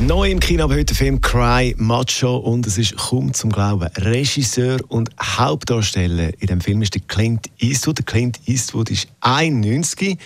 Neu im Kino aber heute der Film Cry Macho und es ist kaum zum Glauben. Regisseur und Hauptdarsteller in dem Film ist der Clint Eastwood. Der Clint Eastwood ist 91.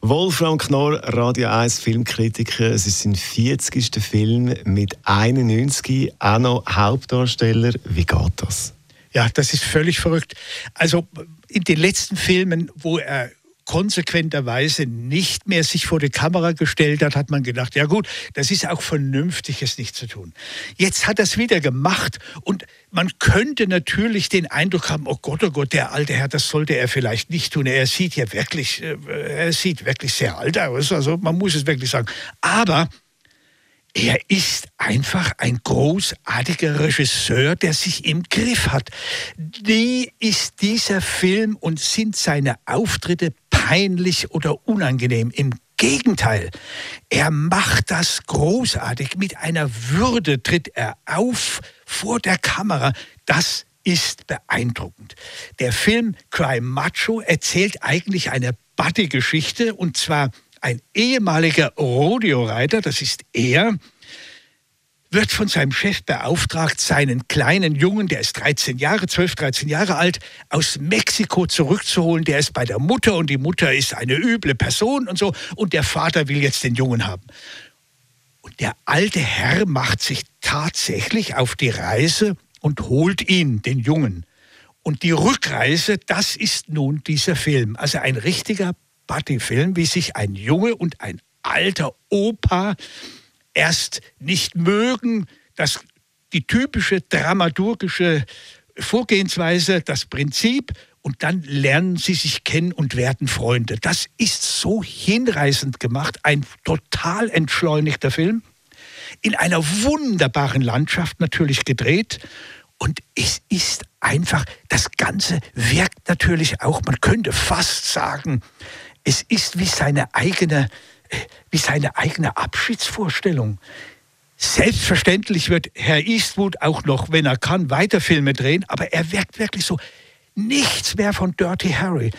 Wolfram Knorr, Radio 1 Filmkritiker. Es ist sein 40. Film mit 91. Auch noch Hauptdarsteller. Wie geht das? Ja, das ist völlig verrückt. Also in den letzten Filmen, wo er konsequenterweise nicht mehr sich vor die Kamera gestellt hat, hat man gedacht, ja gut, das ist auch vernünftig, es nicht zu tun. Jetzt hat er es wieder gemacht und man könnte natürlich den Eindruck haben, oh Gott, oh Gott, der alte Herr, das sollte er vielleicht nicht tun. Er sieht ja wirklich, äh, er sieht wirklich sehr alt aus, also man muss es wirklich sagen. Aber er ist einfach ein großartiger Regisseur, der sich im Griff hat. Wie ist dieser Film und sind seine Auftritte peinlich oder unangenehm? Im Gegenteil, er macht das großartig. Mit einer Würde tritt er auf vor der Kamera. Das ist beeindruckend. Der Film Cry Macho erzählt eigentlich eine Buddy-Geschichte und zwar ein ehemaliger Rodeo-Reiter, das ist er, wird von seinem Chef beauftragt, seinen kleinen Jungen, der ist 13 Jahre, 12, 13 Jahre alt, aus Mexiko zurückzuholen. Der ist bei der Mutter und die Mutter ist eine üble Person und so. Und der Vater will jetzt den Jungen haben. Und der alte Herr macht sich tatsächlich auf die Reise und holt ihn, den Jungen. Und die Rückreise, das ist nun dieser Film. Also ein richtiger Buddy-Film, wie sich ein Junge und ein alter Opa erst nicht mögen, dass die typische dramaturgische Vorgehensweise, das Prinzip, und dann lernen sie sich kennen und werden Freunde. Das ist so hinreißend gemacht, ein total entschleunigter Film, in einer wunderbaren Landschaft natürlich gedreht. Und es ist einfach, das Ganze wirkt natürlich auch, man könnte fast sagen, es ist wie seine eigene, wie seine eigene Abschiedsvorstellung. Selbstverständlich wird Herr Eastwood auch noch, wenn er kann, weiter Filme drehen, aber er wirkt wirklich so nichts mehr von Dirty Harry.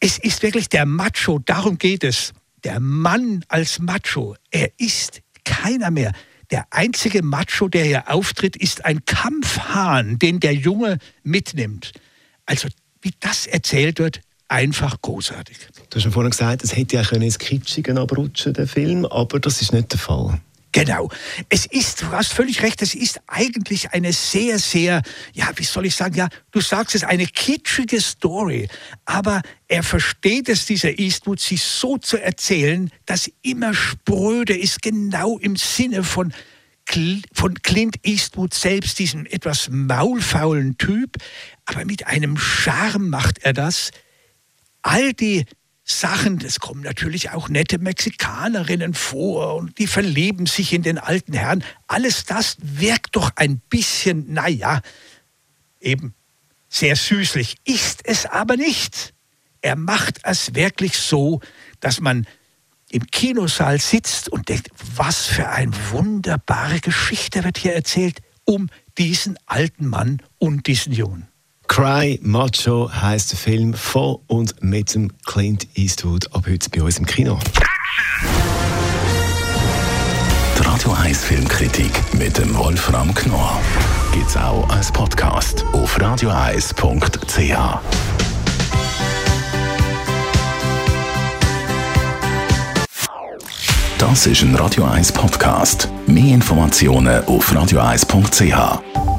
Es ist wirklich der Macho, darum geht es. Der Mann als Macho, er ist keiner mehr. Der einzige Macho, der hier auftritt, ist ein Kampfhahn, den der Junge mitnimmt. Also, wie das erzählt wird, einfach großartig. Du hast ja vorhin gesagt, es hätte ja ins Kitschige abrutschen, der Film, aber das ist nicht der Fall. Genau. Es ist, du hast völlig recht, es ist eigentlich eine sehr, sehr, ja, wie soll ich sagen, ja, du sagst es, eine kitschige Story. Aber er versteht es, dieser Eastwood, sie so zu erzählen, dass immer spröde ist, genau im Sinne von, von Clint Eastwood selbst, diesem etwas maulfaulen Typ. Aber mit einem Charme macht er das, all die Sachen, es kommen natürlich auch nette Mexikanerinnen vor und die verlieben sich in den alten Herrn. Alles das wirkt doch ein bisschen, naja, eben sehr süßlich. Ist es aber nicht. Er macht es wirklich so, dass man im Kinosaal sitzt und denkt, was für eine wunderbare Geschichte wird hier erzählt um diesen alten Mann und diesen Jungen. Cry Macho heißt der Film von und mit dem Clint Eastwood ab heute bei uns im Kino. Die Radio 1 Filmkritik mit dem Wolfram Knorr gibt's auch als Podcast auf radioeis.ch. Das ist ein Radio 1 Podcast. Mehr Informationen auf radioeis.ch.